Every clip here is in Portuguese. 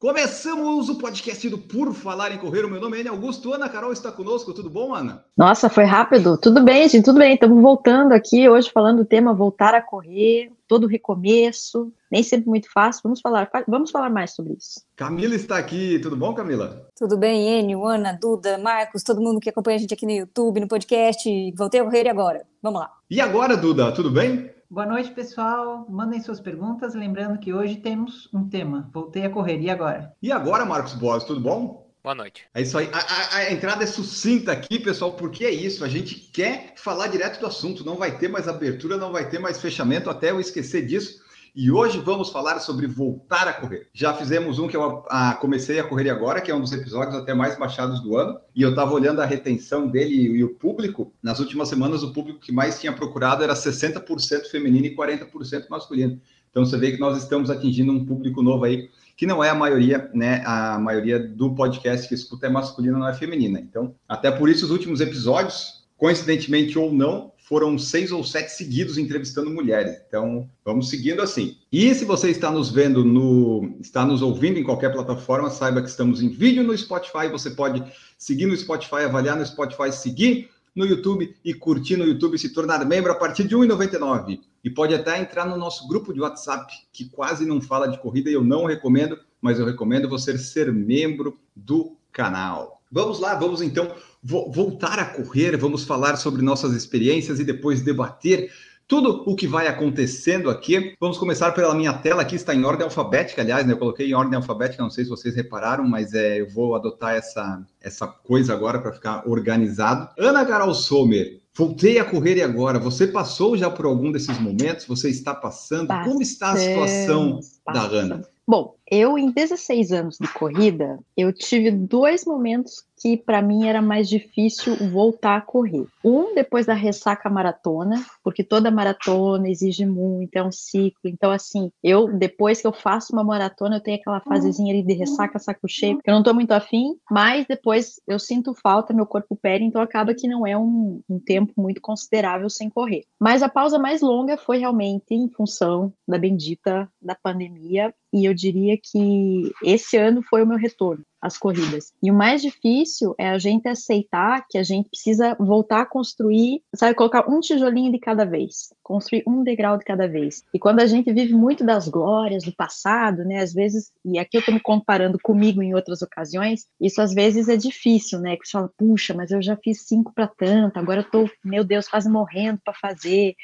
Começamos o podcast do Por Falar em Correr. O meu nome é Ana Augusto. Ana Carol está conosco. Tudo bom, Ana? Nossa, foi rápido. Tudo bem, gente, tudo bem. Estamos voltando aqui hoje falando do tema voltar a correr, todo recomeço. Nem sempre muito fácil. Vamos falar, vamos falar mais sobre isso. Camila está aqui. Tudo bom, Camila? Tudo bem, Enio, Ana, Duda, Marcos, todo mundo que acompanha a gente aqui no YouTube, no podcast. Voltei a correr e agora? Vamos lá. E agora, Duda, tudo bem? Boa noite, pessoal. Mandem suas perguntas. Lembrando que hoje temos um tema. Voltei a correr. E agora? E agora, Marcos Boas, tudo bom? Boa noite. É isso aí. A, a, a, entrada é sucinta aqui, pessoal, porque é isso. A gente quer falar direto do assunto. Não vai ter mais abertura, não vai ter mais fechamento até eu esquecer disso. E hoje vamos falar sobre voltar a correr. Já fizemos um que eu a, comecei a correr agora, que é um dos episódios até mais baixados do ano. E eu estava olhando a retenção dele e o público. Nas últimas semanas, o público que mais tinha procurado era 60% feminino e 40% masculino. Então você vê que nós estamos atingindo um público novo aí, que não é a maioria, né? A maioria do podcast que escuta é masculina, não é feminina. Então, até por isso, os últimos episódios, coincidentemente ou não, foram seis ou sete seguidos entrevistando mulheres. Então, vamos seguindo assim. E se você está nos vendo no, está nos ouvindo em qualquer plataforma, saiba que estamos em vídeo no Spotify. Você pode seguir no Spotify, avaliar no Spotify, seguir no YouTube e curtir no YouTube, se tornar membro a partir de R$ 1,99. E pode até entrar no nosso grupo de WhatsApp, que quase não fala de corrida e eu não recomendo, mas eu recomendo você ser membro do canal. Vamos lá, vamos então voltar a correr, vamos falar sobre nossas experiências e depois debater tudo o que vai acontecendo aqui. Vamos começar pela minha tela, aqui está em ordem alfabética, aliás, né, eu coloquei em ordem alfabética, não sei se vocês repararam, mas é, eu vou adotar essa, essa coisa agora para ficar organizado. Ana Carol Sommer, voltei a correr e agora? Você passou já por algum desses momentos? Você está passando? Como está a situação da Ana? Bom, eu em 16 anos de corrida, eu tive dois momentos que para mim era mais difícil voltar a correr. Um depois da ressaca maratona, porque toda maratona exige muito, é um ciclo. Então assim, eu depois que eu faço uma maratona, eu tenho aquela fasezinha ali de ressaca saco cheio, que eu não tô muito afim, mas depois eu sinto falta, meu corpo pede, então acaba que não é um, um tempo muito considerável sem correr. Mas a pausa mais longa foi realmente em função da bendita da pandemia, e eu diria que esse ano foi o meu retorno às corridas. E o mais difícil é a gente aceitar que a gente precisa voltar a construir, sabe, colocar um tijolinho de cada vez, construir um degrau de cada vez. E quando a gente vive muito das glórias do passado, né, às vezes, e aqui eu tô me comparando comigo em outras ocasiões, isso às vezes é difícil, né, que você fala, puxa, mas eu já fiz cinco para tanto, agora eu tô, meu Deus, quase morrendo para fazer.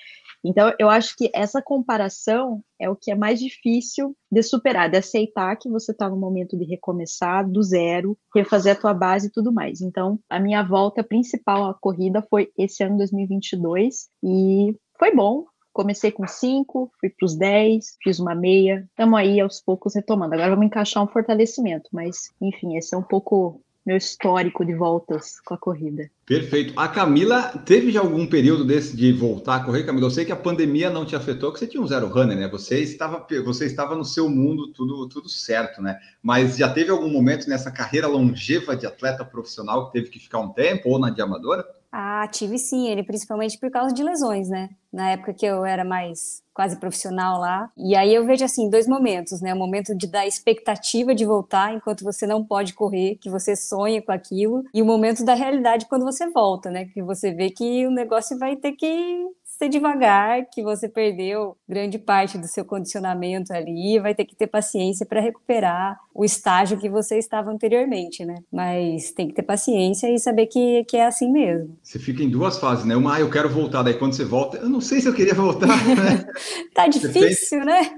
Então, eu acho que essa comparação é o que é mais difícil de superar, de aceitar que você está no momento de recomeçar do zero, refazer a tua base e tudo mais. Então, a minha volta principal à corrida foi esse ano 2022 e foi bom. Comecei com cinco, fui para os 10, fiz uma meia, estamos aí aos poucos retomando. Agora vamos encaixar um fortalecimento, mas enfim, esse é um pouco meu histórico de voltas com a corrida. Perfeito. A Camila teve já algum período desse de voltar a correr, Camila? Eu sei que a pandemia não te afetou, que você tinha um zero runner, né? Você estava, você estava no seu mundo, tudo, tudo certo, né? Mas já teve algum momento nessa carreira longeva de atleta profissional que teve que ficar um tempo, ou na de amadora? Ah, tive sim, ele principalmente por causa de lesões, né? Na época que eu era mais quase profissional lá. E aí eu vejo assim, dois momentos, né? O momento de dar expectativa de voltar enquanto você não pode correr, que você sonha com aquilo, e o momento da realidade quando você volta, né? Que você vê que o negócio vai ter que ser devagar, que você perdeu grande parte do seu condicionamento ali, vai ter que ter paciência para recuperar o estágio que você estava anteriormente, né? Mas tem que ter paciência e saber que, que é assim mesmo. Você fica em duas fases, né? Uma, ah, eu quero voltar, daí quando você volta, eu não sei se eu queria voltar, né? tá difícil, né?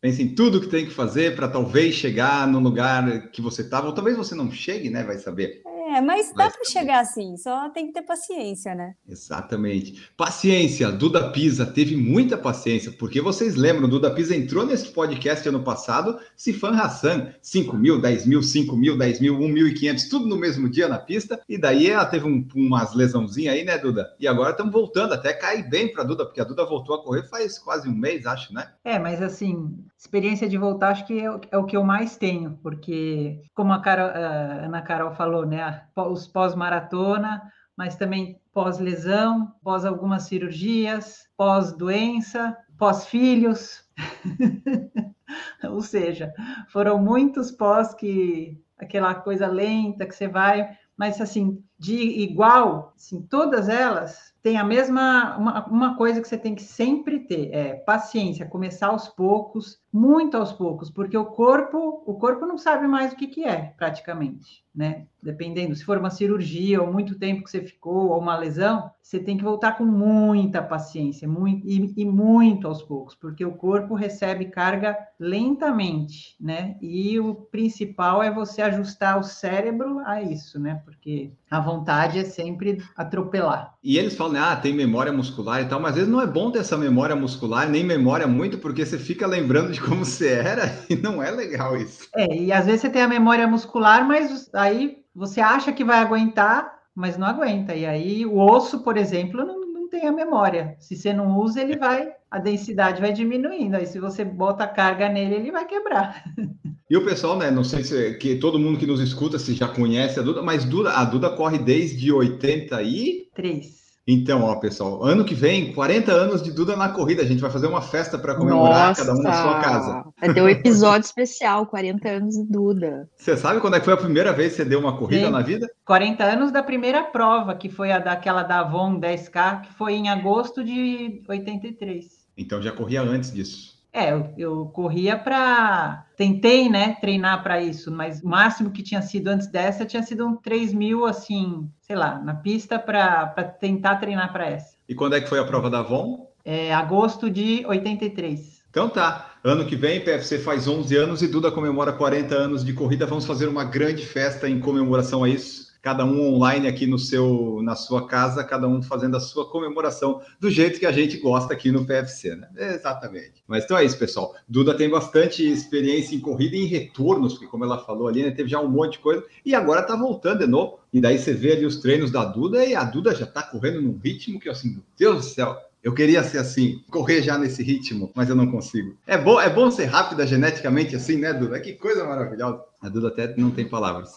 Pensa em tudo que tem que fazer para talvez chegar no lugar que você estava, ou talvez você não chegue, né? Vai saber. É, mas dá para chegar assim, só tem que ter paciência, né? Exatamente. Paciência, Duda Pisa teve muita paciência, porque vocês lembram, Duda Pisa entrou nesse podcast ano passado, Sifan Hassan, 5 mil, 10 mil, 5 mil, 10 mil, 1.500, tudo no mesmo dia na pista, e daí ela teve um, umas lesãozinhas aí, né, Duda? E agora estamos voltando, até cair bem para Duda, porque a Duda voltou a correr faz quase um mês, acho, né? É, mas assim, experiência de voltar acho que é o, é o que eu mais tenho, porque como a, Carol, a Ana Carol falou, né, os pós-maratona, mas também pós-lesão, pós algumas cirurgias, pós-doença, pós-filhos. Ou seja, foram muitos pós que aquela coisa lenta que você vai, mas assim, de igual, assim, todas elas tem a mesma uma, uma, coisa que você tem que sempre ter é paciência, começar aos poucos, muito aos poucos, porque o corpo o corpo não sabe mais o que, que é praticamente, né? Dependendo, se for uma cirurgia ou muito tempo que você ficou ou uma lesão, você tem que voltar com muita paciência, muito e, e muito aos poucos, porque o corpo recebe carga lentamente, né? E o principal é você ajustar o cérebro a isso, né? Porque a vontade é sempre atropelar. E eles falam, ah, tem memória muscular e tal, mas às vezes não é bom ter essa memória muscular, nem memória muito, porque você fica lembrando de como você era e não é legal isso. É, e às vezes você tem a memória muscular, mas aí você acha que vai aguentar, mas não aguenta. E aí o osso, por exemplo, não, não tem a memória. Se você não usa, ele vai, a densidade vai diminuindo. Aí se você bota carga nele, ele vai quebrar. E o pessoal, né? Não sei se que todo mundo que nos escuta se já conhece a Duda, mas Duda, a Duda corre desde 83. Então, ó, pessoal, ano que vem, 40 anos de Duda na corrida. A gente vai fazer uma festa para comemorar Nossa, cada um na sua casa. Vai ter um episódio especial, 40 anos de Duda. Você sabe quando é que foi a primeira vez que você deu uma corrida Sim. na vida? 40 anos da primeira prova, que foi a daquela da Avon 10K, que foi em agosto de 83. Então já corria antes disso. É, eu, eu corria para. Tentei, né, treinar para isso, mas o máximo que tinha sido antes dessa tinha sido um 3 mil, assim, sei lá, na pista para tentar treinar para essa. E quando é que foi a prova da Avon? É, agosto de 83. Então tá. Ano que vem, PFC faz 11 anos e Duda comemora 40 anos de corrida. Vamos fazer uma grande festa em comemoração a isso cada um online aqui no seu, na sua casa, cada um fazendo a sua comemoração do jeito que a gente gosta aqui no PFC, né? Exatamente. Mas então é isso, pessoal. Duda tem bastante experiência em corrida e em retornos, porque como ela falou ali, né, teve já um monte de coisa e agora tá voltando de novo. E daí você vê ali os treinos da Duda e a Duda já tá correndo num ritmo que assim, meu Deus do céu, eu queria ser assim, correr já nesse ritmo, mas eu não consigo. É bom, é bom ser rápida geneticamente assim, né, Duda? Que coisa maravilhosa. A Duda até não tem palavras.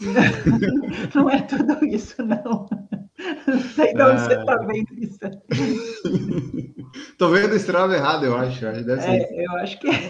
Não é tudo isso, não. Não sei de onde ah. você está vendo isso. Tô vendo estrada errado, eu acho. Deve ser. É, eu acho que é.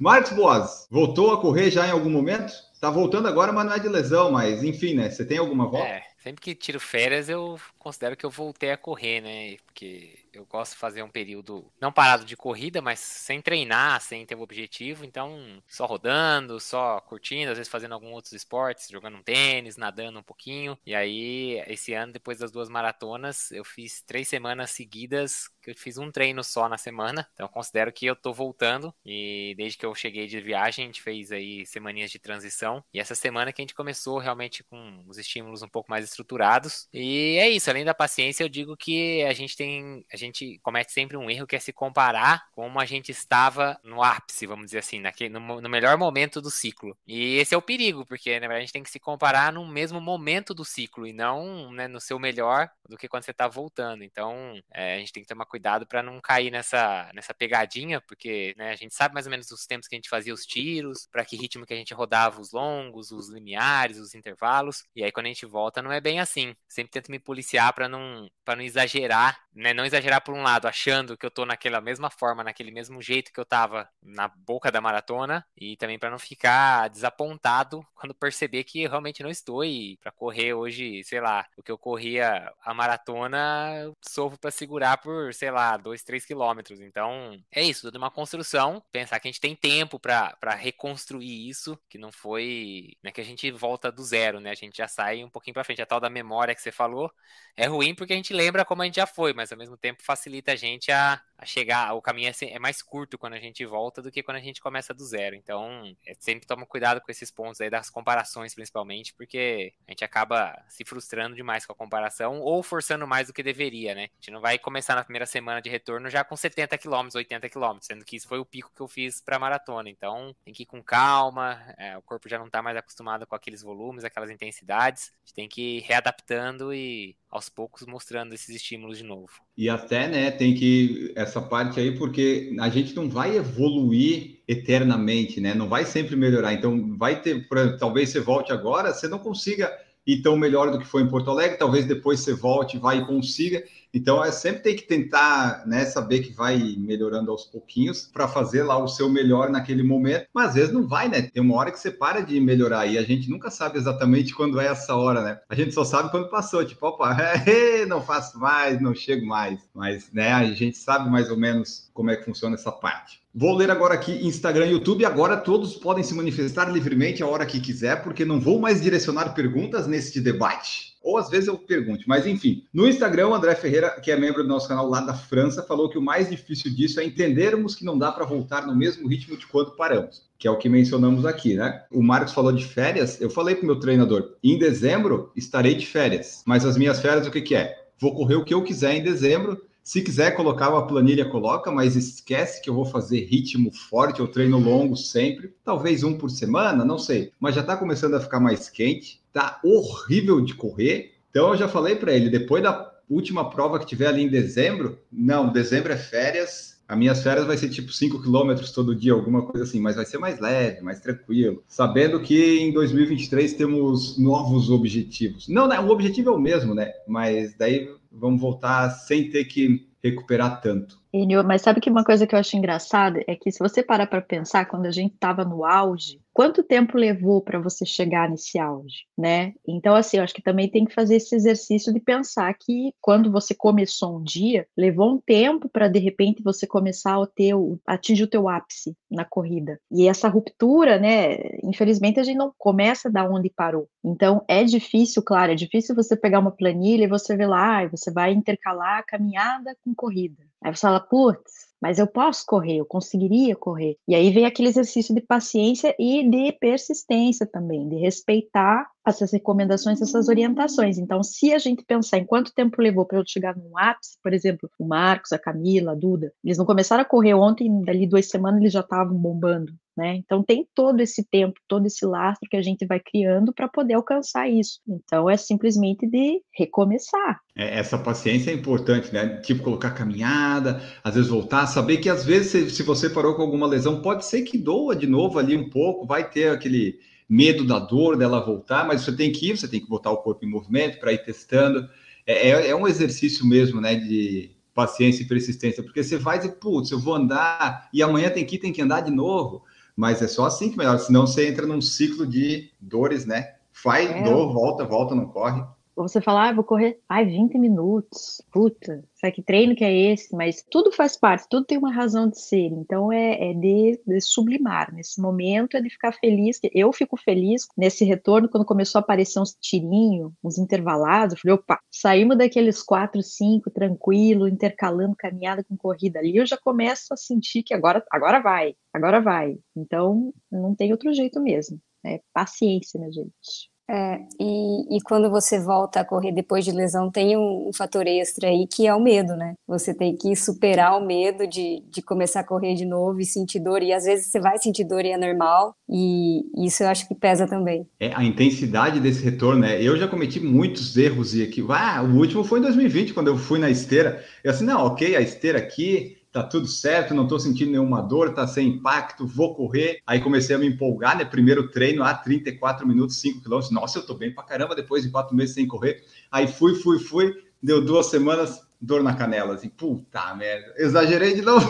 Marcos Boas, voltou a correr já em algum momento? Tá voltando agora, mas não é de lesão, mas enfim, né? Você tem alguma volta? É, sempre que tiro férias, eu considero que eu voltei a correr, né? Porque eu gosto de fazer um período não parado de corrida, mas sem treinar, sem ter um objetivo. Então, só rodando, só curtindo, às vezes fazendo alguns outros esportes, jogando um tênis, nadando um pouquinho. E aí, esse ano, depois das duas maratonas, eu fiz três semanas seguidas que eu fiz um treino só na semana. Então, considero que eu tô voltando. E desde que eu cheguei de viagem, a gente fez aí semaninhas de transição. E essa semana que a gente começou realmente com os estímulos um pouco mais estruturados. E é isso, além da paciência, eu digo que a gente tem. A gente gente comete sempre um erro que é se comparar como a gente estava no ápice, vamos dizer assim, naquele, no, no melhor momento do ciclo. E esse é o perigo, porque na verdade a gente tem que se comparar no mesmo momento do ciclo e não né, no seu melhor do que quando você está voltando. Então é, a gente tem que tomar cuidado para não cair nessa, nessa pegadinha, porque né, a gente sabe mais ou menos os tempos que a gente fazia os tiros, para que ritmo que a gente rodava os longos, os lineares, os intervalos. E aí quando a gente volta não é bem assim. Sempre tento me policiar para não, não exagerar, né? Não exagerar por um lado achando que eu tô naquela mesma forma, naquele mesmo jeito que eu tava na boca da maratona e também para não ficar desapontado quando perceber que realmente não estou e para correr hoje, sei lá, o que eu corria a maratona, eu sofro para segurar por, sei lá, 2, 3 quilômetros. Então, é isso, tudo uma construção, pensar que a gente tem tempo para reconstruir isso, que não foi, né, que a gente volta do zero, né? A gente já sai um pouquinho para frente, a tal da memória que você falou, é ruim porque a gente lembra como a gente já foi, mas ao mesmo tempo facilita a gente a, a chegar, o caminho é, é, mais curto quando a gente volta do que quando a gente começa do zero. Então, é, sempre toma cuidado com esses pontos aí das comparações, principalmente, porque a gente acaba se frustrando demais com a comparação ou forçando mais do que deveria, né? A gente não vai começar na primeira semana de retorno já com 70 km, 80 km, sendo que isso foi o pico que eu fiz para maratona. Então, tem que ir com calma, é, o corpo já não tá mais acostumado com aqueles volumes, aquelas intensidades. A gente tem que ir readaptando e aos poucos mostrando esses estímulos de novo. E até, né, tem que essa parte aí, porque a gente não vai evoluir eternamente, né? Não vai sempre melhorar. Então, vai ter, talvez você volte agora, você não consiga ir tão melhor do que foi em Porto Alegre, talvez depois você volte, vai e consiga. Então, é sempre tem que tentar, né, saber que vai melhorando aos pouquinhos para fazer lá o seu melhor naquele momento. Mas às vezes não vai, né? Tem uma hora que você para de melhorar e a gente nunca sabe exatamente quando é essa hora, né? A gente só sabe quando passou, tipo, opa, não faço mais, não chego mais. Mas, né, a gente sabe mais ou menos como é que funciona essa parte. Vou ler agora aqui Instagram e YouTube. Agora todos podem se manifestar livremente a hora que quiser, porque não vou mais direcionar perguntas neste debate. Ou às vezes eu pergunte, mas enfim. No Instagram, o André Ferreira, que é membro do nosso canal lá da França, falou que o mais difícil disso é entendermos que não dá para voltar no mesmo ritmo de quando paramos, que é o que mencionamos aqui, né? O Marcos falou de férias. Eu falei para o meu treinador: em dezembro estarei de férias, mas as minhas férias o que, que é? Vou correr o que eu quiser em dezembro se quiser colocar uma planilha, coloca, mas esquece que eu vou fazer ritmo forte, eu treino longo sempre, talvez um por semana, não sei. Mas já está começando a ficar mais quente, tá horrível de correr. Então eu já falei para ele, depois da última prova que tiver ali em dezembro, não, dezembro é férias, as minhas férias vai ser tipo 5 quilômetros todo dia, alguma coisa assim, mas vai ser mais leve, mais tranquilo. Sabendo que em 2023 temos novos objetivos. Não, né? O objetivo é o mesmo, né? Mas daí vamos voltar sem ter que recuperar tanto. Mas sabe que uma coisa que eu acho engraçada é que se você parar para pensar, quando a gente estava no auge, quanto tempo levou para você chegar nesse auge, né? Então, assim, eu acho que também tem que fazer esse exercício de pensar que quando você começou um dia, levou um tempo para de repente você começar a ter atingir o teu ápice na corrida. E essa ruptura, né? Infelizmente a gente não começa da onde parou. Então é difícil, claro, é difícil você pegar uma planilha e você ver lá, e você vai intercalar caminhada com corrida. Aí você fala, putz, mas eu posso correr, eu conseguiria correr. E aí vem aquele exercício de paciência e de persistência também, de respeitar essas recomendações, essas orientações. Então, se a gente pensar em quanto tempo levou para eu chegar num ápice, por exemplo, o Marcos, a Camila, a Duda, eles não começaram a correr ontem, dali duas semanas eles já estavam bombando. Né? Então tem todo esse tempo, todo esse lastro que a gente vai criando para poder alcançar isso. Então é simplesmente de recomeçar. É, essa paciência é importante, né? Tipo colocar caminhada, às vezes voltar, saber que às vezes se você parou com alguma lesão, pode ser que doa de novo ali um pouco, vai ter aquele medo da dor dela voltar, mas você tem que ir, você tem que botar o corpo em movimento para ir testando. É, é, é, um exercício mesmo, né, de paciência e persistência, porque você vai dizer, putz, eu vou andar e amanhã tem que ir, tem que andar de novo, mas é só assim que melhora, senão você entra num ciclo de dores, né? Faz é. dor, volta, volta, não corre. Você fala, ah, vou correr, ai, 20 minutos, puta, sabe que treino que é esse? Mas tudo faz parte, tudo tem uma razão de ser. Então é, é de, de, sublimar. Nesse momento é de ficar feliz. Eu fico feliz nesse retorno, quando começou a aparecer uns tirinhos, uns intervalados. Eu falei, opa, saímos daqueles 4, 5, tranquilo, intercalando caminhada com corrida ali. Eu já começo a sentir que agora, agora vai, agora vai. Então não tem outro jeito mesmo. É paciência, minha gente. É, e, e, quando você volta a correr depois de lesão, tem um, um, fator extra aí que é o medo, né? Você tem que superar o medo de, de começar a correr de novo e sentir dor. E às vezes você vai sentir dor e é normal, e isso eu acho que pesa também. É a intensidade desse retorno, né? Eu já cometi muitos erros e aqui. Ah, o último foi em 2020, quando eu fui na esteira. Eu assim, não, ok, a esteira aqui tá tudo certo, não tô sentindo nenhuma dor, tá sem impacto, vou correr. Aí comecei a me empolgar, né? Primeiro treino, a 34 minutos, 5 quilômetros. Nossa, eu tô bem pra caramba depois de quatro meses sem correr. Aí fui, fui, fui, deu duas semanas, dor na canela. Assim, puta merda, exagerei de novo.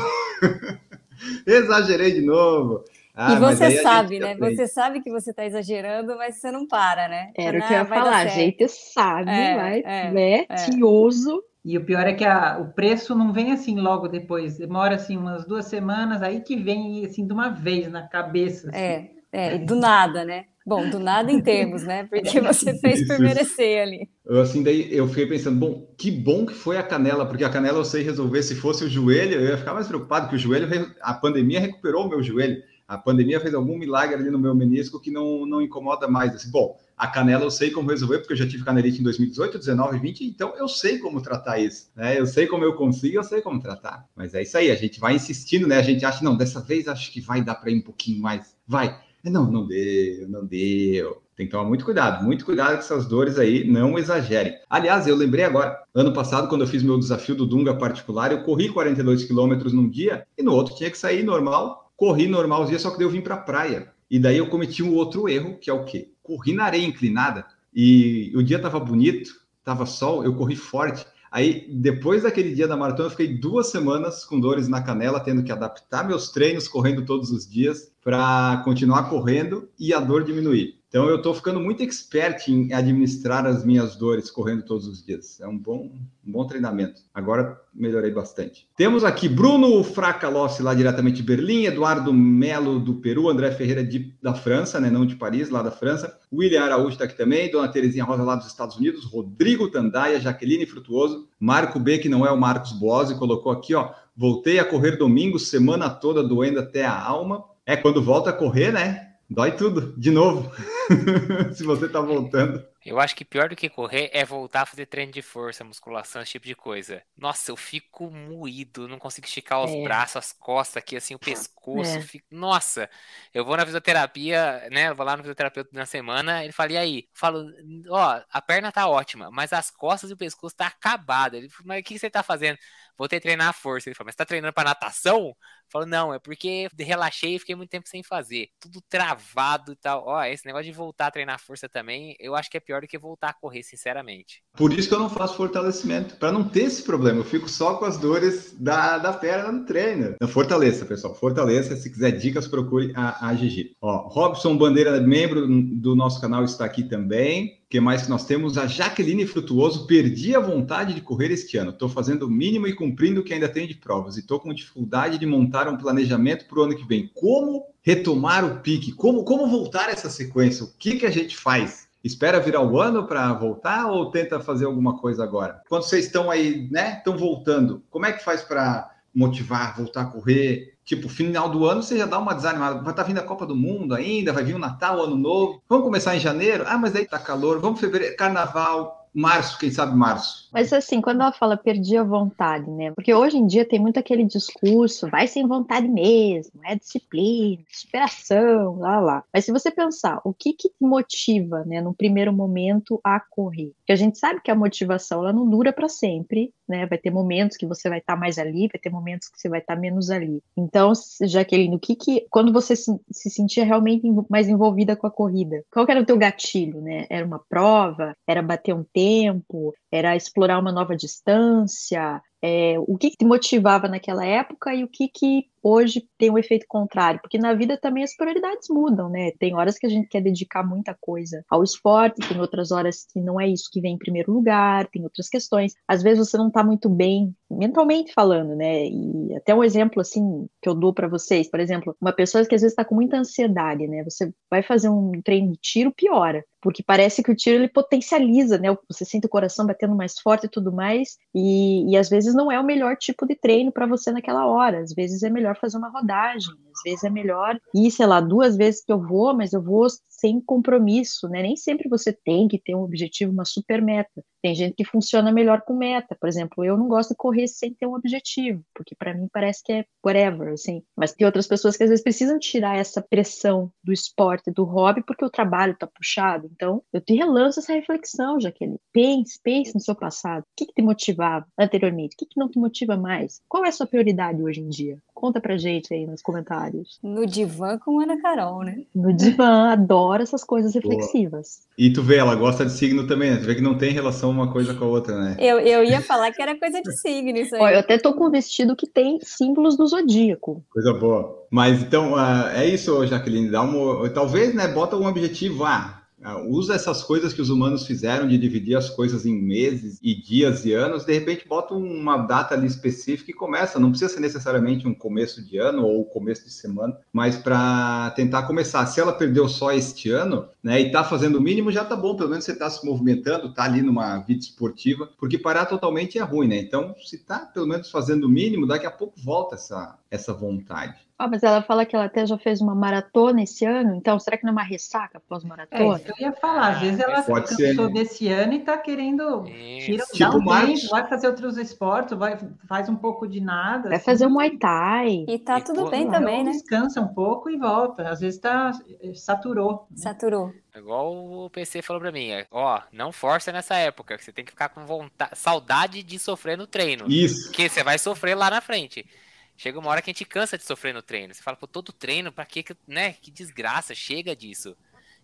exagerei de novo. Ah, e você sabe, né? Você sabe que você está exagerando, mas você não para, né? Era o que eu ia falar. A gente sabe, é, vai, é, né? É. Tioso e o pior é que a, o preço não vem assim logo depois, demora assim umas duas semanas, aí que vem assim de uma vez na cabeça. Assim. É, é, do nada, né? Bom, do nada em termos, né? Porque você fez por Isso, merecer ali. Eu, assim, daí eu fiquei pensando, bom, que bom que foi a canela, porque a canela eu sei resolver. Se fosse o joelho, eu ia ficar mais preocupado, que o joelho, a pandemia recuperou o meu joelho. A pandemia fez algum milagre ali no meu menisco que não, não incomoda mais. Assim, bom, a canela eu sei como resolver, porque eu já tive canelite em 2018, 19, 20, então eu sei como tratar isso, né? Eu sei como eu consigo, eu sei como tratar. Mas é isso aí, a gente vai insistindo, né? A gente acha, não, dessa vez acho que vai dar para ir um pouquinho mais. Vai. Não, não deu, não deu. Tem que tomar muito cuidado, muito cuidado com essas dores aí, não exagerem. Aliás, eu lembrei agora, ano passado, quando eu fiz meu desafio do Dunga particular, eu corri 42 quilômetros num dia e no outro tinha que sair normal, corri normal os dias, só que daí eu vim para a praia. E daí eu cometi um outro erro, que é o quê? Corri na areia inclinada e o dia estava bonito, estava sol, eu corri forte. Aí, depois daquele dia da maratona, eu fiquei duas semanas com dores na canela, tendo que adaptar meus treinos, correndo todos os dias, para continuar correndo e a dor diminuir. Então, eu estou ficando muito expert em administrar as minhas dores correndo todos os dias. É um bom, um bom treinamento. Agora melhorei bastante. Temos aqui Bruno Fracalossi, lá diretamente de Berlim, Eduardo Melo, do Peru, André Ferreira, de, da França, né, não de Paris, lá da França, William Araújo está aqui também, Dona Terezinha Rosa, lá dos Estados Unidos, Rodrigo Tandaia, Jaqueline Frutuoso, Marco B, que não é o Marcos Boazzi, colocou aqui, ó, voltei a correr domingo, semana toda doendo até a alma. É, quando volta a correr, né? Dói tudo, de novo. Se você tá voltando. Eu acho que pior do que correr é voltar a fazer treino de força, musculação, esse tipo de coisa. Nossa, eu fico moído, não consigo esticar os É. braços, as costas aqui, assim, o pescoço. É. fico- Nossa, eu vou na fisioterapia, né? Eu vou lá no fisioterapeuta na semana, ele fala, e aí? Eu falo, ó, a perna tá ótima, mas as costas e o pescoço tá acabado. Ele falou, mas o que você tá fazendo? Voltei a treinar a força. Ele falou, mas você tá treinando pra natação? Eu falo, não, é porque relaxei e fiquei muito tempo sem fazer. Tudo travado e tal. Ó, esse negócio de voltar a treinar força também, eu acho que é pior do que voltar a correr, sinceramente. Por isso que eu não faço fortalecimento, para não ter esse problema. Eu fico só com as dores da, da perna no treino. Então, fortaleça, pessoal. Fortaleça. Se quiser dicas, procure a, a Gigi. Ó, Robson Bandeira, membro do nosso canal, está aqui também. Que mais que nós temos? A Jaqueline Frutuoso. Perdi a vontade de correr este ano. Estou fazendo o mínimo e cumprindo o que ainda tenho de provas. E estou com dificuldade de montar um planejamento para o ano que vem. Como retomar o pique? Como, como voltar essa sequência? O que, que a gente faz? Espera virar o ano para voltar ou tenta fazer alguma coisa agora? Quando vocês estão aí, né? Estão voltando, como é que faz para motivar, voltar a correr? Tipo, final do ano você já dá uma desanimada. Vai estar vindo a Copa do Mundo ainda, vai vir o Natal, o Ano Novo. Vamos começar em janeiro? Ah, mas aí tá calor. Vamos fevereiro, carnaval, março, quem sabe março. Mas assim, quando ela fala perdi a vontade, né? Porque hoje em dia tem muito aquele discurso, vai sem vontade mesmo, é disciplina, superação, lá lá. Mas se você pensar, o que que motiva, né, no primeiro momento a correr? Porque a gente sabe que a motivação ela não dura para sempre, né? Vai ter momentos que você vai estar mais ali, vai ter momentos que você vai estar menos ali. Então, Jaqueline, o que que quando você se, se sentia realmente mais envolvida com a corrida, qual era o teu gatilho, né? Era uma prova? Era bater um tempo? Era explorar uma nova distância? É, o que, que te motivava naquela época e o que, que hoje tem um efeito contrário? Porque na vida também as prioridades mudam, né? Tem horas que a gente quer dedicar muita coisa ao esporte, tem outras horas que não é isso que vem em primeiro lugar, tem outras questões. Às vezes você não está muito bem mentalmente falando, né? E até um exemplo assim que eu dou para vocês, por exemplo, uma pessoa que às vezes está com muita ansiedade, né? Você vai fazer um treino de tiro, piora, porque parece que o tiro ele potencializa, né? Você sente o coração batendo mais forte e tudo mais, e, e às vezes não é o melhor tipo de treino para você naquela hora. Às vezes é melhor fazer uma rodagem, às vezes é melhor ir, sei lá, duas vezes que eu vou, mas eu vou sem compromisso, né? Nem sempre você tem que ter um objetivo, uma super meta. Tem gente que funciona melhor com meta. Por exemplo, eu não gosto de correr sem ter um objetivo, porque para mim parece que é whatever, assim. Mas tem outras pessoas que às vezes precisam tirar essa pressão do esporte, do hobby, porque o trabalho tá puxado. Então, eu te relanço essa reflexão, Jaqueline. Pense, pense no seu passado. O que, que te motivava anteriormente? O que, que não te motiva mais? Qual é a sua prioridade hoje em dia? Conta pra gente aí nos comentários. No divã com Ana Carol, né? No divã, adoro essas coisas reflexivas. E tu vê, ela gosta de signo também, né? Tu vê que não tem relação uma coisa com a outra, né? Eu, eu ia falar que era coisa de signo isso aí. Ó, eu até tô com um vestido que tem símbolos do zodíaco. Coisa boa. Mas então, ah, é isso, Jaqueline. Dá uma, talvez, né, bota um objetivo. Ah, usa essas coisas que os humanos fizeram de dividir as coisas em meses e dias e anos, de repente bota uma data ali específica e começa. Não precisa ser necessariamente um começo de ano ou começo de semana, mas para tentar começar. Se ela perdeu só este ano, né, e está fazendo o mínimo, já tá bom. Pelo menos você está se movimentando, está ali numa vida esportiva, porque parar totalmente é ruim, né? Então, se está pelo menos fazendo o mínimo, daqui a pouco volta essa, essa vontade. Ah, mas ela fala que ela até já fez uma maratona esse ano, então será que não é uma ressaca pós-maratona? É, eu ia falar, às vezes ela Pode cansou ser, né? desse ano e tá querendo tira, Isso. dá Tipo um tempo, vai fazer outros esportes, vai, faz um pouco de nada. Vai assim, fazer um Muay Thai. E tá E tudo pô, bem ou também, né? Descansa um pouco e volta. Às vezes tá saturou. né? Saturou. Igual o PC falou pra mim, é, ó, não força nessa época, que você tem que ficar com vontade, saudade de sofrer no treino. Isso. Porque você vai sofrer lá na frente. Chega uma hora que a gente cansa de sofrer no treino. Você fala, pô, todo treino, pra quê que, né? Que desgraça, chega disso.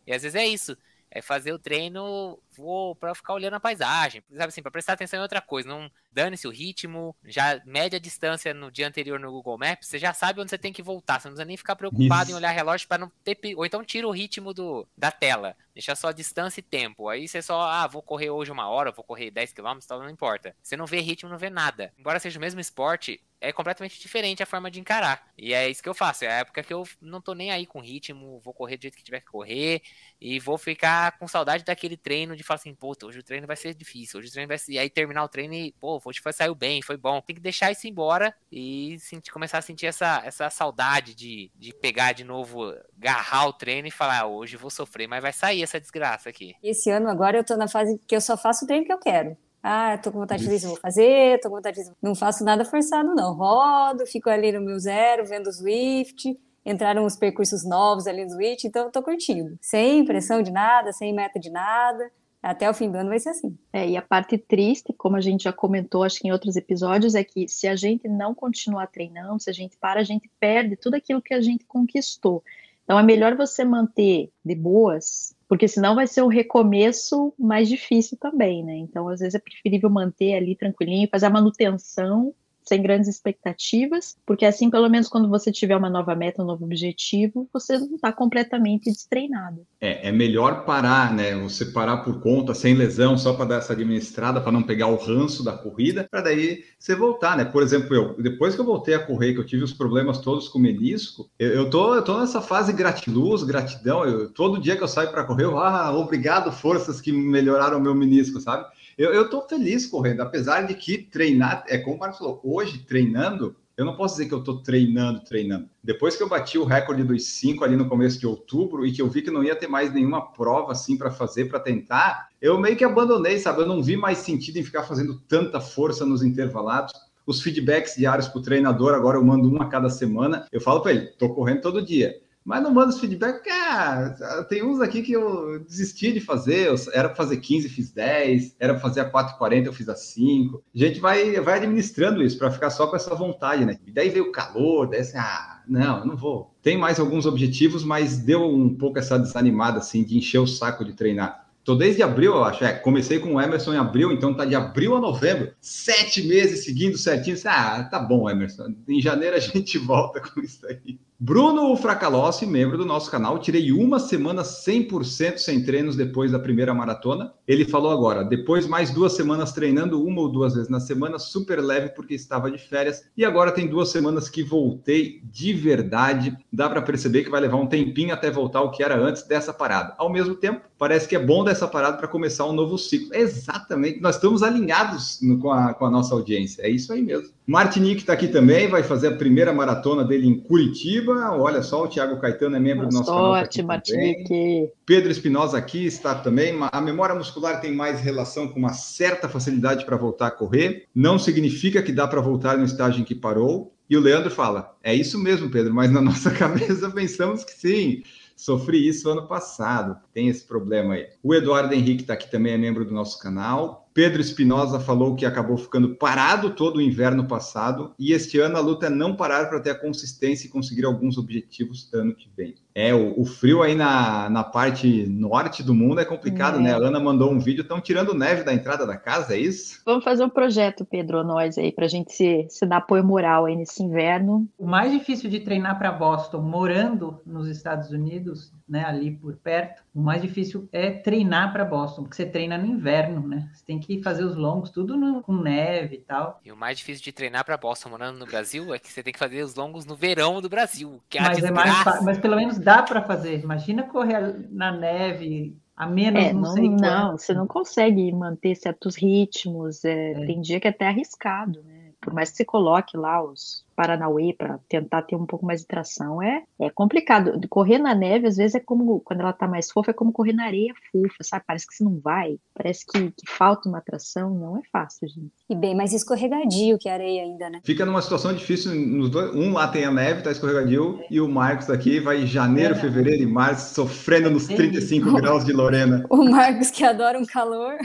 E às vezes é isso. É fazer o treino vou para ficar olhando a paisagem, sabe assim, para prestar atenção em outra coisa, não dane-se o ritmo, já mede a distância no dia anterior no Google Maps, você já sabe onde você tem que voltar, você não precisa nem ficar preocupado Isso. em olhar relógio para não ter, ou então tira o ritmo do, da tela, deixa só distância e tempo. Aí você só, ah, vou correr hoje uma hora, vou correr 10 km, tal, não importa. Você não vê ritmo, não vê nada. Embora seja o mesmo esporte, é completamente diferente a forma de encarar. E é isso que eu faço. É a época que eu não tô nem aí com ritmo, vou correr do jeito que tiver que correr e vou ficar com saudade daquele treino de falar assim, puta, hoje o treino vai ser difícil, hoje o treino vai ser. E aí terminar o treino e, pô, hoje foi, saiu bem, foi bom. Tem que deixar isso embora e sentir, começar a sentir essa, essa saudade de, de pegar de novo, agarrar o treino e falar, ah, hoje vou sofrer, mas vai sair essa desgraça aqui. E esse ano agora eu tô na fase que eu só faço o treino que eu quero. Ah, tô com vontade de fazer isso, eu vou fazer, tô com vontade de fazer. Não faço nada forçado, não. Rodo, fico ali no meu zero, vendo o Swift. Entraram uns percursos novos ali no Swift, então eu tô curtindo. Sem pressão de nada, sem meta de nada. Até o fim do ano vai ser assim. É, e a parte triste, como a gente já comentou, acho que em outros episódios, é que se a gente não continuar treinando, se a gente para, a gente perde tudo aquilo que a gente conquistou. Então é melhor você manter de boas, porque senão vai ser um recomeço mais difícil também, né? Então, às vezes é preferível manter ali tranquilinho, fazer a manutenção sem grandes expectativas, porque assim, pelo menos quando você tiver uma nova meta, um novo objetivo, você não está completamente destreinado. É, é melhor parar, né? Você parar por conta, sem lesão, só para dar essa administrada, para não pegar o ranço da corrida, para daí você voltar, né? Por exemplo, eu, depois que eu voltei a correr, que eu tive os problemas todos com o menisco, eu, eu, tô, eu tô nessa fase gratiluz, gratidão. Eu, todo dia que eu saio para correr, eu, ah, obrigado, forças que melhoraram o meu menisco, sabe? Eu, tô feliz correndo, apesar de que treinar, é como o Marcos falou, hoje treinando, eu não posso dizer que eu tô treinando, treinando. Depois que eu bati o recorde dos cinco ali no começo de outubro e que eu vi que não ia ter mais nenhuma prova assim para fazer, para tentar, eu meio que abandonei, sabe? Eu não vi mais sentido em ficar fazendo tanta força nos intervalados. Os feedbacks diários para o treinador, agora eu mando um a cada semana. Eu falo para ele, tô correndo todo dia. Mas não manda os feedback, porque ah, tem uns aqui que eu desisti de fazer. Eu, era para fazer 15, fiz 10. Era para fazer a 4,40, eu fiz a 5. A gente vai, vai administrando isso para ficar só com essa vontade, né? E daí veio o calor, daí assim, ah, não, não vou. Tem mais alguns objetivos, mas deu um pouco essa desanimada, assim, de encher o saco de treinar. Tô desde abril, eu acho. É, comecei com o Emerson em abril, então tá de abril a novembro. Sete meses seguindo certinho. Ah, tá bom, Emerson. Em janeiro a gente volta com isso aí. Bruno Fracalossi, membro do nosso canal, tirei uma semana 100% sem treinos depois da primeira maratona. Ele falou agora, depois mais duas semanas treinando uma ou duas vezes na semana, super leve porque estava de férias. E agora tem duas semanas que voltei de verdade. Dá para perceber que vai levar um tempinho até voltar ao que era antes dessa parada. Ao mesmo tempo, parece que é bom dessa parada para começar um novo ciclo. Exatamente, nós estamos alinhados no, com, a, com a nossa audiência. É isso aí mesmo. Martinique está aqui também, vai fazer a primeira maratona dele em Curitiba. Olha só, o Thiago Caetano é membro Boa do nosso canal. tá sorte, Martinique. também. Pedro Espinosa aqui está também. A memória muscular tem mais relação com uma certa facilidade para voltar a correr. Não significa que dá para voltar no estágio em que parou. E o Leandro fala: é isso mesmo, Pedro, mas na nossa cabeça pensamos que sim. Sofri isso ano passado, tem esse problema aí. O Eduardo Henrique está aqui também, é membro do nosso canal. Pedro Espinosa falou que acabou ficando parado todo o inverno passado e este ano a luta é não parar para ter a consistência e conseguir alguns objetivos ano que vem. É, o, o frio aí na, na parte norte do mundo é complicado, É. né? A Ana mandou um vídeo, estão tirando neve da entrada da casa, é isso? Vamos fazer um projeto, Pedro, nós aí, pra gente se, se dar apoio moral aí nesse inverno. O mais difícil de treinar para Boston, morando nos Estados Unidos, né, ali por perto, O mais difícil é treinar para Boston, porque você treina no inverno, né? Você tem que fazer os longos tudo no, com neve e tal. E o mais difícil de treinar para Boston morando no Brasil é que você tem que fazer os longos no verão do Brasil, que é a Mas, é mais, mas pelo menos dá para fazer. Imagina correr na neve a menos É, não, não, sei quanto. não, você não consegue manter certos ritmos. é, É. Tem dia que é até arriscado, né? Por mais que você coloque lá os Paranauê para tentar ter um pouco mais de tração, é, é complicado. Correr na neve, às vezes, é como, quando ela tá mais fofa, é como correr na areia fofa, sabe? Parece que você não vai, parece que, que falta uma tração, não é fácil, gente. E bem mais escorregadio que a areia ainda, né? Fica numa situação difícil dois. Um lá tem a neve, tá escorregadio, e o Marcos aqui vai em janeiro, É. fevereiro e março, sofrendo nos Delícia. 35 graus de Lorena. O Marcos que adora um calor.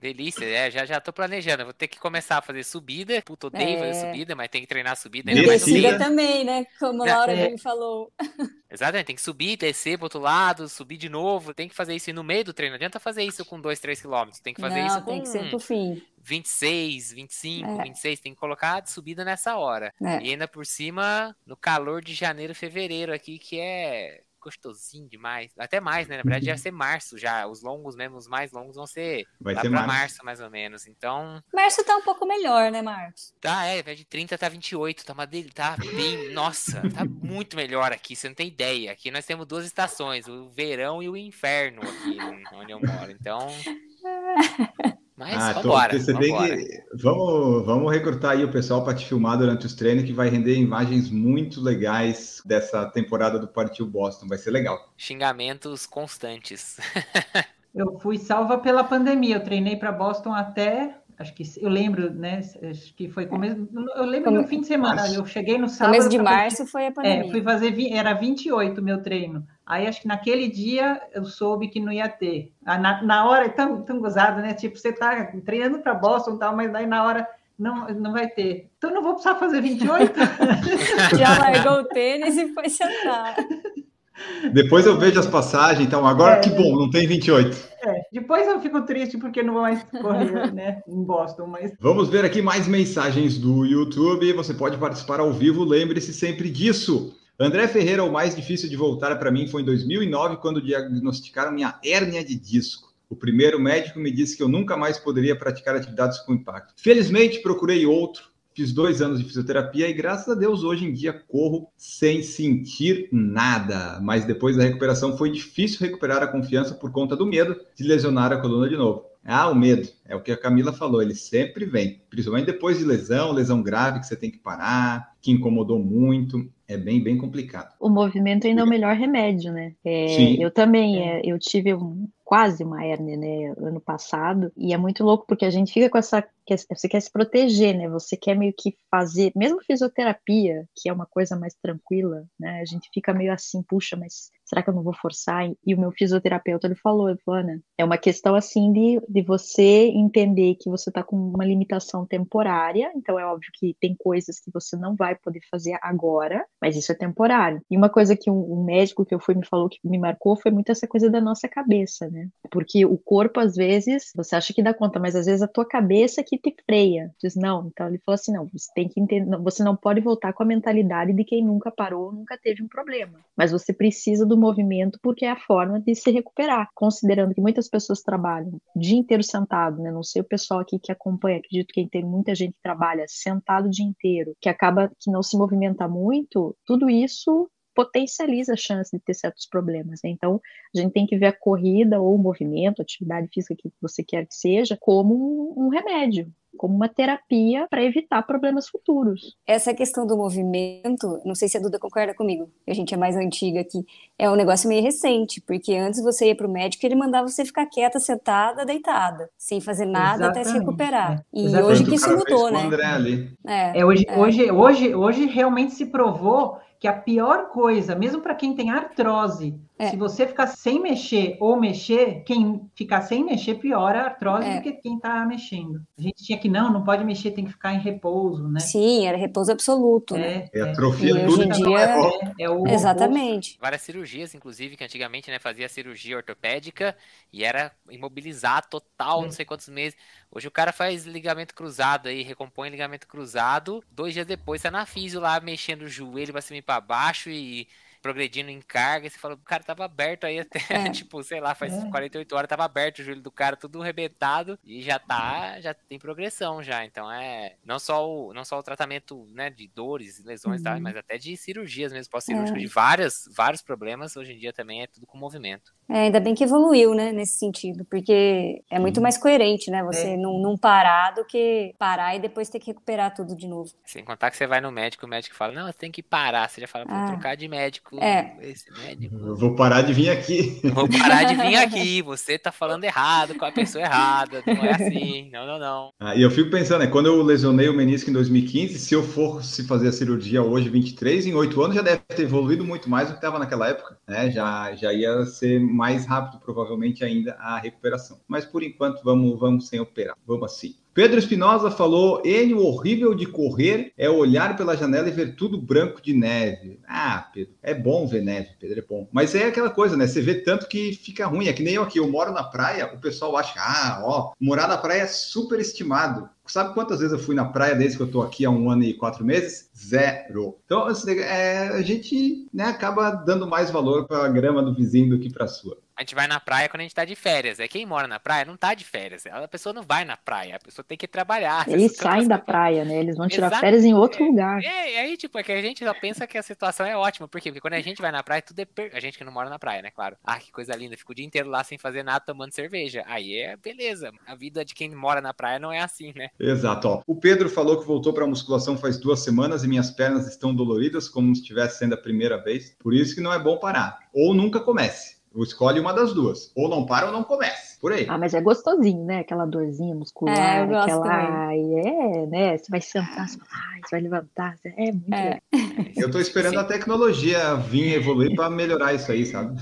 Delícia, é, já, já tô planejando. Vou ter que começar a fazer subida. Puta, odeio É. fazer subida, mas tem que treinar subida. Descida. ainda mais Descida subida. também, né? Como a Não, Laura é. bem falou. Exatamente, tem que subir, descer pro outro lado, subir de novo. Tem que fazer isso no meio do treino. Não adianta fazer isso com 2, 3 quilômetros. Tem que fazer Não, isso com tem que ser pro fim. 26, 25, É. 26. Tem que colocar de subida nessa hora. É. E ainda por cima, no calor de janeiro, fevereiro aqui, que é gostosinho demais. Até mais, né? Na verdade, já vai ser março já. Os longos mesmo, os mais longos vão ser Vai lá ser pra março. março, mais ou menos. Então, Março tá um pouco melhor, né, Marcos? tá, é, ao invés de 30 tá 28, tá uma dele, tá bem, nossa, tá muito melhor aqui, você não tem ideia. Aqui nós temos duas estações, o verão e o inferno aqui onde eu moro. Então, mas Ah, tô- vambora, você tem vambora. que. Vamos, vamos recrutar aí o pessoal para te filmar durante os treinos, que vai render imagens muito legais dessa temporada do Partiu Boston. Vai ser legal. Xingamentos constantes. Eu fui salva pela pandemia. Eu treinei para Boston até. Acho que eu lembro, né? Acho que foi começo. Eu lembro Come- no fim de semana. Eu cheguei no sábado. Começo de fazer- março foi a pandemia. É, fui fazer. Era 28 meu treino. Aí acho que naquele dia eu soube que não ia ter. Ah, Na, na hora é tão, tão gozado, né? Tipo, você tá treinando para Boston e tal, mas daí na hora não, não vai ter. Então não vou precisar fazer 28? Já largou o tênis e foi sentar. Depois eu vejo as passagens, então agora É. que bom, não tem 28. É, depois eu fico triste porque não vou mais correr, né? Em Boston, mas Vamos ver aqui mais mensagens do YouTube. Você pode participar ao vivo, lembre-se sempre disso. André Ferreira, o mais difícil de voltar para mim foi em 2009, quando diagnosticaram minha hérnia de disco. O primeiro médico me disse que eu nunca mais poderia praticar atividades com impacto. Felizmente, procurei outro. Fiz dois anos de fisioterapia e, graças a Deus, hoje em dia corro sem sentir nada. Mas depois da recuperação foi difícil recuperar a confiança por conta do medo de lesionar a coluna de novo. Ah, o medo. É o que a Camila falou, ele sempre vem. Principalmente depois de lesão, lesão grave que você tem que parar, que incomodou muito. É bem, bem complicado. O movimento ainda é o melhor remédio, né? É, Sim. eu também, é, eu tive um- quase uma hérnia, né, ano passado, e é muito louco porque a gente fica com essa, que- você quer se proteger, né? Você quer meio que fazer, mesmo fisioterapia, que é uma coisa mais tranquila, né? A gente fica meio assim, puxa, mas será que eu não vou forçar? E o meu fisioterapeuta, ele falou, ele falou, Ana, é uma questão assim de, de você entender que você tá com uma limitação temporária, então é óbvio que tem coisas que você não vai poder fazer agora, mas isso é temporário. E uma coisa que um, um médico que eu fui me falou que me marcou foi muito essa coisa da nossa cabeça, né? Porque o corpo, às vezes, você acha que dá conta, mas às vezes a tua cabeça que te freia. Diz, não, então ele falou assim, não, você tem que entender, você não pode voltar com a mentalidade de quem nunca parou, nunca teve um problema. Mas você precisa do movimento porque é a forma de se recuperar. Considerando que muitas pessoas trabalham o dia inteiro sentado, né? Não sei o pessoal aqui que acompanha, acredito que tem muita gente que trabalha sentado o dia inteiro, que acaba que não se movimenta muito, tudo isso potencializa a chance de ter certos problemas. né? Então, a gente tem que ver a corrida ou o movimento, a atividade física que você quer que seja, como um, remédio, como uma terapia para evitar problemas futuros. Essa questão do movimento, não sei se a Duda concorda comigo, a gente é mais antiga aqui, é um negócio meio recente, porque antes você ia para o médico ele mandava você ficar quieta, sentada, deitada, sem fazer nada até se Exatamente, recuperar. é. E Exatamente. hoje que isso mudou, né? André ali. É, É, hoje, é. Hoje, hoje, hoje realmente se provou que a pior coisa, mesmo para quem tem artrose, É. se você ficar sem mexer ou mexer, quem ficar sem mexer piora a artrose É. do que quem está mexendo. A gente tinha que não, não pode mexer, tem que ficar em repouso, né? Sim, era repouso absoluto, né? É É, atrofia E tudo hoje em que não dia- é é, é o Exatamente. Várias cirurgias, inclusive, que antigamente né, fazia cirurgia ortopédica e era imobilizar total, não sei quantos meses. Hoje o cara faz ligamento cruzado aí, recompõe ligamento cruzado. Dois dias depois tá na físio lá, mexendo o joelho pra cima e pra baixo e progredindo em carga, e você fala, o cara tava aberto aí até, É. tipo, sei lá, faz É. 48 horas, tava aberto o joelho do cara, tudo arrebentado, e já tá, já tem progressão já. Então é não só o, não só o tratamento, né, de dores, lesões tal, Uhum. mas até de cirurgias mesmo, pós-cirúrgico, É. de várias, vários problemas, hoje em dia também é tudo com movimento. É, ainda bem que evoluiu, né, nesse sentido, porque é muito mais coerente, né, você É. não, não parar do que parar e depois ter que recuperar tudo de novo. Sem contar que você vai no médico, o médico fala, não, você tem que parar. Você já fala, vou Ah. trocar de médico. É. Esse médico. Eu vou parar de vir aqui. Vou parar de vir aqui. Você tá falando errado com a pessoa errada. Não é assim. Não, não, não. Ah, e eu fico pensando, né, quando eu lesionei o menisco em 2015, se eu fosse fazer a cirurgia hoje, 23, em 8 anos já deve ter evoluído muito mais do que estava naquela época, né? Já, já ia ser mais rápido, provavelmente, ainda a recuperação. Mas por enquanto, vamos, vamos sem operar. Vamos assim. Pedro Espinosa falou: N, o horrível de correr é olhar pela janela e ver tudo branco de neve. Ah, Pedro, é bom ver neve, Pedro, é bom. Mas é aquela coisa, né? Você vê tanto que fica ruim. É que nem eu aqui, eu moro na praia, o pessoal acha, ah, ó, morar na praia é super estimado. Sabe quantas vezes eu fui na praia desde que eu tô aqui há um ano e quatro meses? Zero. Então, assim, é, a gente né, acaba dando mais valor para a grama do vizinho do que para a sua. A gente vai na praia quando a gente tá de férias. É quem mora na praia não tá de férias. A pessoa não vai na praia. A pessoa tem que trabalhar. Eles saem da praia, né? Eles vão tirar Exato. férias em outro lugar. É, e aí, tipo, é que a gente só pensa que a situação é ótima. Por quê? Porque quando a gente vai na praia, tudo é. Per... A gente que não mora na praia, né? Claro. Ah, que coisa linda. Fica o dia inteiro lá sem fazer nada, tomando cerveja. Aí é beleza. A vida de quem mora na praia não é assim, né? Exato. Ó. O Pedro falou que voltou para a musculação faz duas semanas e minhas pernas estão doloridas, como se estivesse sendo a primeira vez. Por isso que não é bom parar. Ou nunca comece. Escolhe uma das duas. Ou não para ou não comece. Por aí. Ah, mas é gostosinho, né? Aquela dorzinha muscular, É, eu gosto aquela. Ai, é, né? Você vai sentar, você vai, ai, você vai levantar. você- É muito É. Eu tô esperando Sim. a tecnologia vir evoluir para melhorar isso aí, sabe?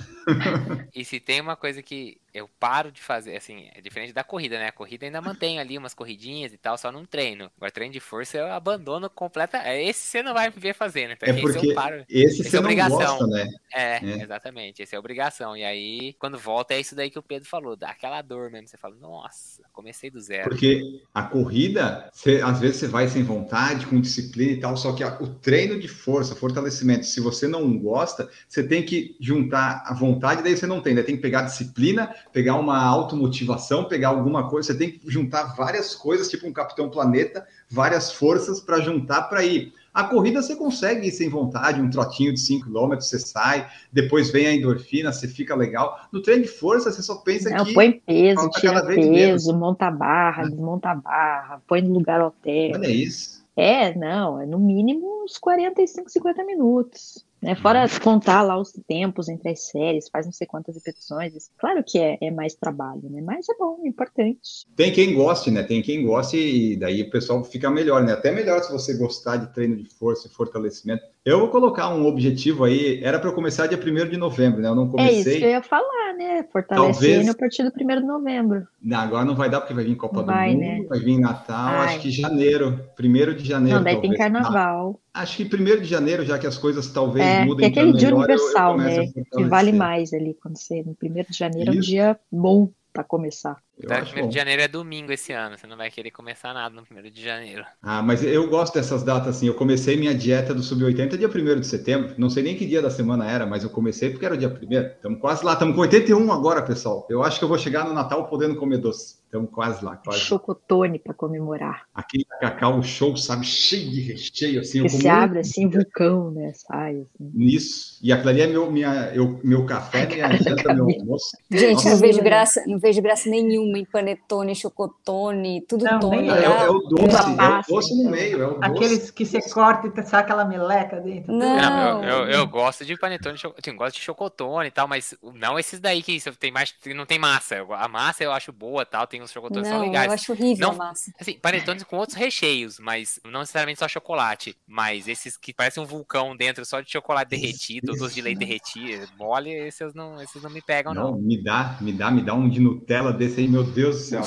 E se tem uma coisa que eu paro de fazer, assim, é diferente da corrida, né? A corrida ainda mantenho ali umas corridinhas e tal, só não treino. Agora, treino de força eu abandono completa. é, Esse você não vai me ver fazendo. Então, É esse porque eu paro. esse Esse você é não obrigação. gosta, né? É, É. exatamente. Esse é obrigação. E aí, quando volta, é isso daí que o Pedro falou. Dá aquela dor mesmo. Você fala, nossa, comecei do zero. Porque a corrida, você- às vezes você vai sem vontade, com disciplina e tal, só que a- o treino de força, fortalecimento, se você não gosta, você tem que juntar a vontade, daí você não tem, né? Tem que pegar disciplina, pegar uma automotivação, pegar alguma coisa, você tem que juntar várias coisas, tipo um Capitão Planeta, várias forças para juntar para ir. A corrida você consegue ir sem vontade, um trotinho de 5 km, você sai, depois vem a endorfina, você fica legal. No treino de força, você só pensa Não, que. põe peso, tira peso, monta a barra, desmonta barra, põe no lugar alterno. Olha isso. É, não, é no mínimo uns 45, 50 minutos. Né? Fora contar lá os tempos entre as séries, faz não sei quantas repetições. Claro que é, é mais trabalho, né? Mas é bom, é importante. Tem quem goste, né? Tem quem goste e daí o pessoal fica melhor, né? Até melhor se você gostar de treino de força e fortalecimento. Eu vou colocar um objetivo aí, era para eu começar dia 1 de novembro, né? Eu não É isso que eu comecei. ia falar, né? Fortalece Talvez- ele a partir do 1 de novembro. Não, agora não vai dar porque vai vir Copa Vai, do né? Mundo, vai vir Natal, Vai. acho que janeiro, 1 de janeiro. Não, daí tem talvez. carnaval. Ah, Acho que 1 de janeiro, já que as coisas talvez É, mudem é aquele dia melhor, eu- eu universal, começo a né? Que vale mais ali quando você. No 1 de janeiro é um Isso. dia bom para começar. Então, acho 1 bom. de janeiro é domingo esse ano. Você não vai querer começar nada no 1 de janeiro. Ah, mas eu gosto dessas datas assim. Eu comecei minha dieta do Sub-80 dia 1 de setembro. Não sei nem que dia da semana era, mas eu comecei porque era o dia 1 Estamos quase lá. Estamos com 81 agora, pessoal. Eu acho que eu vou chegar no Natal podendo comer doce. Estamos quase lá, quase. Chocotone para comemorar. Aquele cacau show, sabe? Cheio de recheio, assim. Que se um abre assim, vulcão, né? Sai assim. Nisso. E aquilo ali é meu, minha, eu, meu café, minha janta, meu almoço. Gente, Nossa. não vejo graça, não vejo graça nenhuma em panetone, chocotone, tudo Não, tone. É, eu. é o doce, é o doce no meio, é o doce. Aqueles que você corta e sai aquela meleca dentro. Não. Não, eu, eu, eu gosto de panetone, assim, gosto de chocotone e tal, mas não esses daí que isso tem mais, que não tem massa. Eu- A massa eu acho boa, tal, tem uns chocotones que são Não, legais. eu acho horrível Não- a massa. Assim, panetones com outros recheios, mas não necessariamente só chocolate. Mas esses que parecem um vulcão dentro só de chocolate derretido, doce de leite derretido, mole, esses não, esses não me pegam, não. Não, me dá, me dá, me dá um de Nutella desse aí, meu Deus do céu.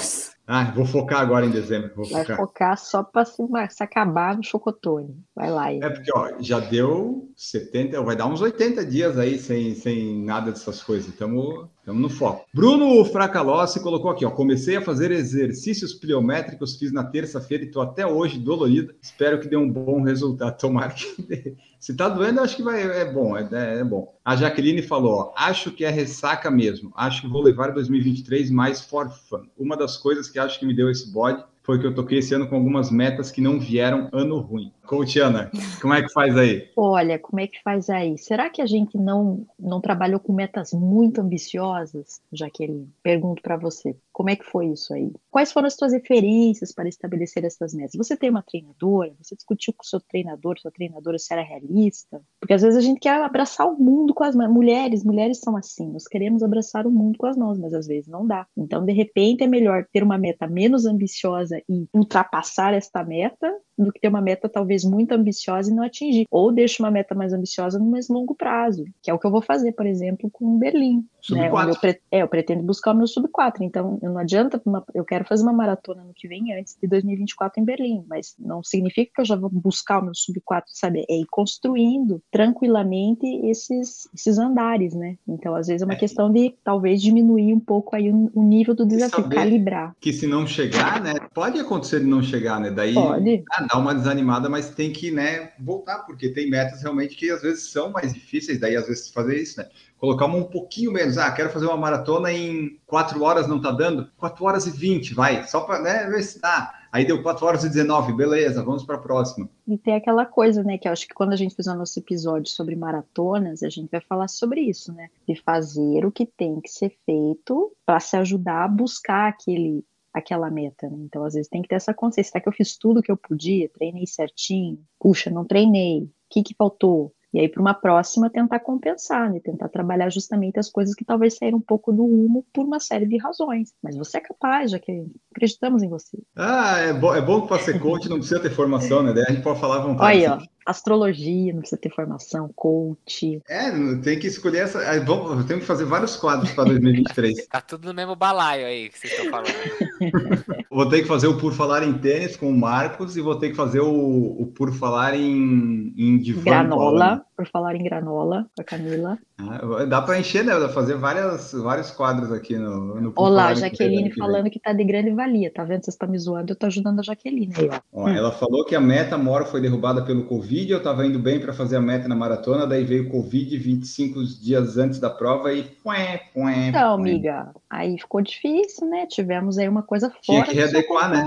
Ah, vou focar agora em dezembro, vou Vai focar. focar só para se, se acabar no chocotone. Vai lá. É Ian. porque, ó, já deu 70, vai dar uns 80 dias aí sem, sem nada dessas coisas. Estamos no foco. Bruno Fracalossi colocou aqui, ó. Comecei a fazer exercícios pliométricos, fiz na terça-feira e tô até hoje dolorido. Espero que dê um bom resultado. Tomara que dê. Se tá doendo, acho que vai, é bom, é, é bom. A Jaqueline falou: ó, acho que é ressaca mesmo. Acho que vou levar 2023 mais for fun. Uma das coisas que acho que me deu esse bode foi que eu toquei esse ano com algumas metas que não vieram ano ruim. Coach Ana, como é que faz aí? Olha, como é que faz aí? Será que a gente não, não trabalhou com metas muito ambiciosas, Jaqueline? Pergunto para você. Como é que foi isso aí? Quais foram as suas referências para estabelecer essas metas? Você tem uma treinadora? Você discutiu com o seu treinador, sua treinadora, se era realista? Porque às vezes a gente quer abraçar o mundo com as mãos. Mulheres, mulheres são assim. Nós queremos abraçar o mundo com as mãos, mas às vezes não dá. Então, de repente, é melhor ter uma meta menos ambiciosa e ultrapassar esta meta do que ter uma meta talvez muito ambiciosa e não atingir. Ou deixa uma meta mais ambiciosa no mais longo prazo, que é o que eu vou fazer, por exemplo, com Berlim. Sub né? 4. Eu, pre... é, eu pretendo buscar o meu sub 4, então não adianta, uma... eu quero fazer uma maratona no que vem antes de 2024 em Berlim, mas não significa que eu já vou buscar o meu sub 4, sabe? É ir construindo tranquilamente esses, esses andares, né? Então, às vezes é uma É. questão de talvez diminuir um pouco aí o, o nível do desafio, calibrar. Que se não chegar, né? Pode acontecer de não chegar, né? Daí Pode. ah, dá uma desanimada, mas tem que, né, voltar, porque tem metas realmente que às vezes são mais difíceis, daí às vezes fazer isso, né? Colocar um pouquinho menos. Ah, quero fazer uma maratona em 4 horas, não tá dando? 4 horas e 20, vai, só para né, ver se dá. Aí deu 4 horas e 19, beleza, vamos para a próxima. E tem aquela coisa, né, que eu acho que quando a gente fizer o nosso episódio sobre maratonas, a gente vai falar sobre isso, né? De fazer o que tem que ser feito para se ajudar a buscar aquele aquela meta, né? Então, às vezes tem que ter essa consciência, será que eu fiz tudo que eu podia, treinei certinho? Puxa, não treinei. O que que faltou? E aí, para uma próxima, tentar compensar, né? Tentar trabalhar justamente as coisas que talvez saíram um pouco do rumo por uma série de razões. Mas você é capaz, já que acreditamos em você. Ah, é, bo é bom que para ser coach não precisa ter formação, né? Daí a gente pode falar à vontade. Olha aí, ó. Astrologia, não precisa ter formação, coach. É, tem que escolher essa. é, bom, eu tenho que fazer vários quadros para 2023. Tá tudo no mesmo balaio aí que vocês estão falando. Vou ter que fazer o Por Falar em Tênis com o Marcos e vou ter que fazer o, o Por Falar em, em Divã. Granola, por falar em granola, com a Camila. Ah, dá para encher, né? Dá fazer várias, vários quadros aqui no, no Olá, Jaqueline que falando que tá de grande valia, tá vendo? Você está me zoando, eu tô ajudando a Jaqueline aí, ó. Ó, Ela falou que a meta mora foi derrubada pelo Covid, eu estava indo bem para fazer a meta na maratona, daí veio o Covid 25 dias antes da prova e. Pué, pué, Então, pué. amiga, aí ficou difícil, né? Tivemos aí uma coisa Tinha fora que readequar, né?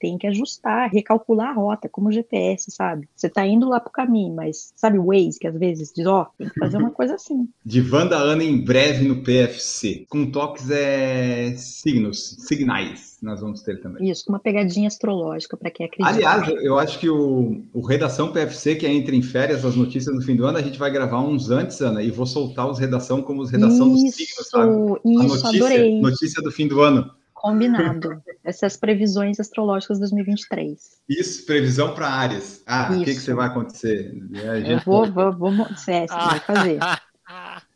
Tem que ajustar, recalcular a rota, como o GPS, sabe? Você tá indo lá pro caminho, mas sabe o Waze, que às vezes diz, ó, tem que fazer uma coisa assim. Divã da Ana em breve no PFC. Com toques é signos, signais, nós vamos ter também. Isso, com uma pegadinha astrológica para quem acredita. Aliás, eu acho que o, o Redação PFC, que é entre em férias, as notícias no fim do ano, a gente vai gravar uns antes, Ana, e vou soltar os Redação como os Redação dos signos, sabe? A Isso, notícia, adorei. notícia do fim do ano. Combinado. Essas previsões astrológicas 2023. Isso, previsão para áreas. Ah, o que, que Isso. você vai acontecer? É, a Eu gente- vou, vou, vou, é, vai fazer.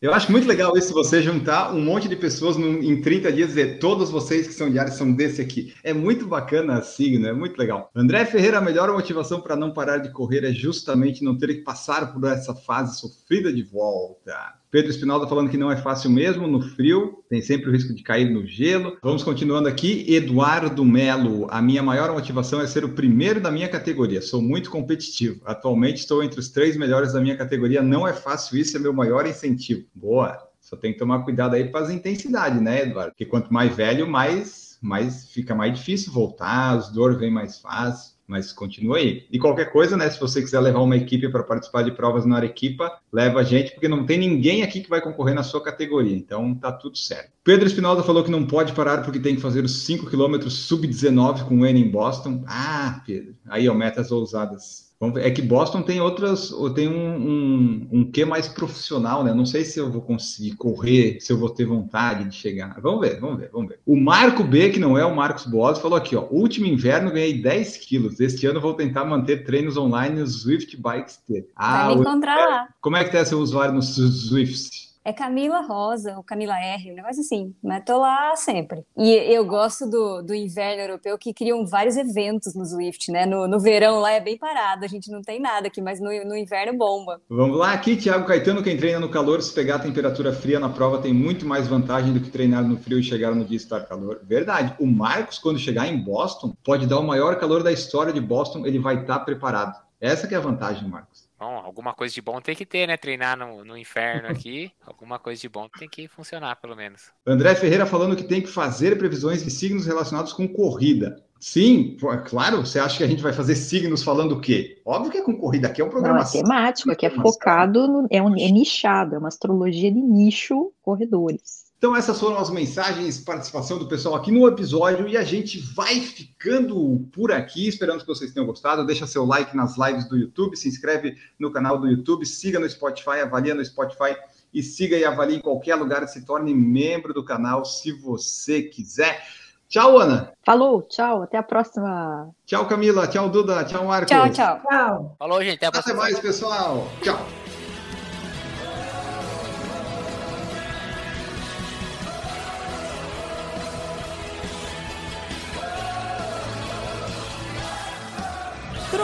Eu acho muito legal isso, você juntar um monte de pessoas num- em 30 dias e dizer todos vocês que são diários são desse aqui. É muito bacana assim, né? É muito legal. André Ferreira, a melhor motivação para não parar de correr é justamente não ter que passar por essa fase sofrida de volta. Pedro Espinalda falando que não é fácil mesmo no frio, tem sempre o risco de cair no gelo. Vamos continuando aqui. Eduardo Melo, a minha maior motivação é ser o primeiro da minha categoria. Sou muito competitivo. Atualmente estou entre os três melhores da minha categoria. Não é fácil, isso é meu maior incentivo. Boa. Só tem que tomar cuidado aí para as intensidades, né, Eduardo? Porque quanto mais velho, mais, mais fica mais difícil voltar, as dores vêm mais fácil. Mas continua aí. E qualquer coisa, né? Se você quiser levar uma equipe para participar de provas na Arequipa, leva a gente, porque não tem ninguém aqui que vai concorrer na sua categoria. Então tá tudo certo. Pedro Espinalda falou que não pode parar porque tem que fazer os 5 km sub-19 com o N em Boston. Ah, Pedro. Aí, ó, metas ousadas. É que Boston tem outras, ou tem um, um, um quê mais profissional, né? Não sei se eu vou conseguir correr, se eu vou ter vontade de chegar. Vamos ver, vamos ver, vamos ver. O Marco B, que não é o Marcos Boas, falou aqui, ó. Último inverno ganhei 10 quilos. Este ano vou tentar manter treinos online no Swift Bikes T. Ah, Vai me encontrar lá. como é que tá seu usuário no Swift? É Camila Rosa, ou Camila R, um negócio assim. Mas tô lá sempre. E eu gosto do, do inverno europeu, que criam vários eventos no Zwift, né? No, no verão lá é bem parado, a gente não tem nada aqui, mas no, no inverno bomba. Vamos lá, aqui, Thiago Caetano, quem treina no calor, se pegar a temperatura fria na prova, tem muito mais vantagem do que treinar no frio e chegar no dia estar calor. Verdade. O Marcos, quando chegar em Boston, pode dar o maior calor da história de Boston, ele vai estar preparado. Essa que é a vantagem, Marcos. Bom, alguma coisa de bom tem que ter, né? Treinar no, no inferno aqui, alguma coisa de bom tem que funcionar, pelo menos. André Ferreira falando que tem que fazer previsões de signos relacionados com corrida. Sim, é claro. Você acha que a gente vai fazer signos falando o quê? Óbvio que é com corrida. Aqui é um programa Não, é temático, aqui é focado, no, é, um, é nichado, é uma astrologia de nicho corredores. Então, essas foram as mensagens, participação do pessoal aqui no episódio e a gente vai ficando por aqui. Esperamos que vocês tenham gostado. Deixa seu like nas lives do YouTube, se inscreve no canal do YouTube, siga no Spotify, avalia no Spotify e siga e avalie em qualquer lugar. Se torne membro do canal se você quiser. Tchau, Ana. Falou, tchau, até a próxima. Tchau, Camila. Tchau, Duda. Tchau, Marcos. Tchau, tchau. Tchau. Falou, gente. Até, a até mais, pessoal. Tchau.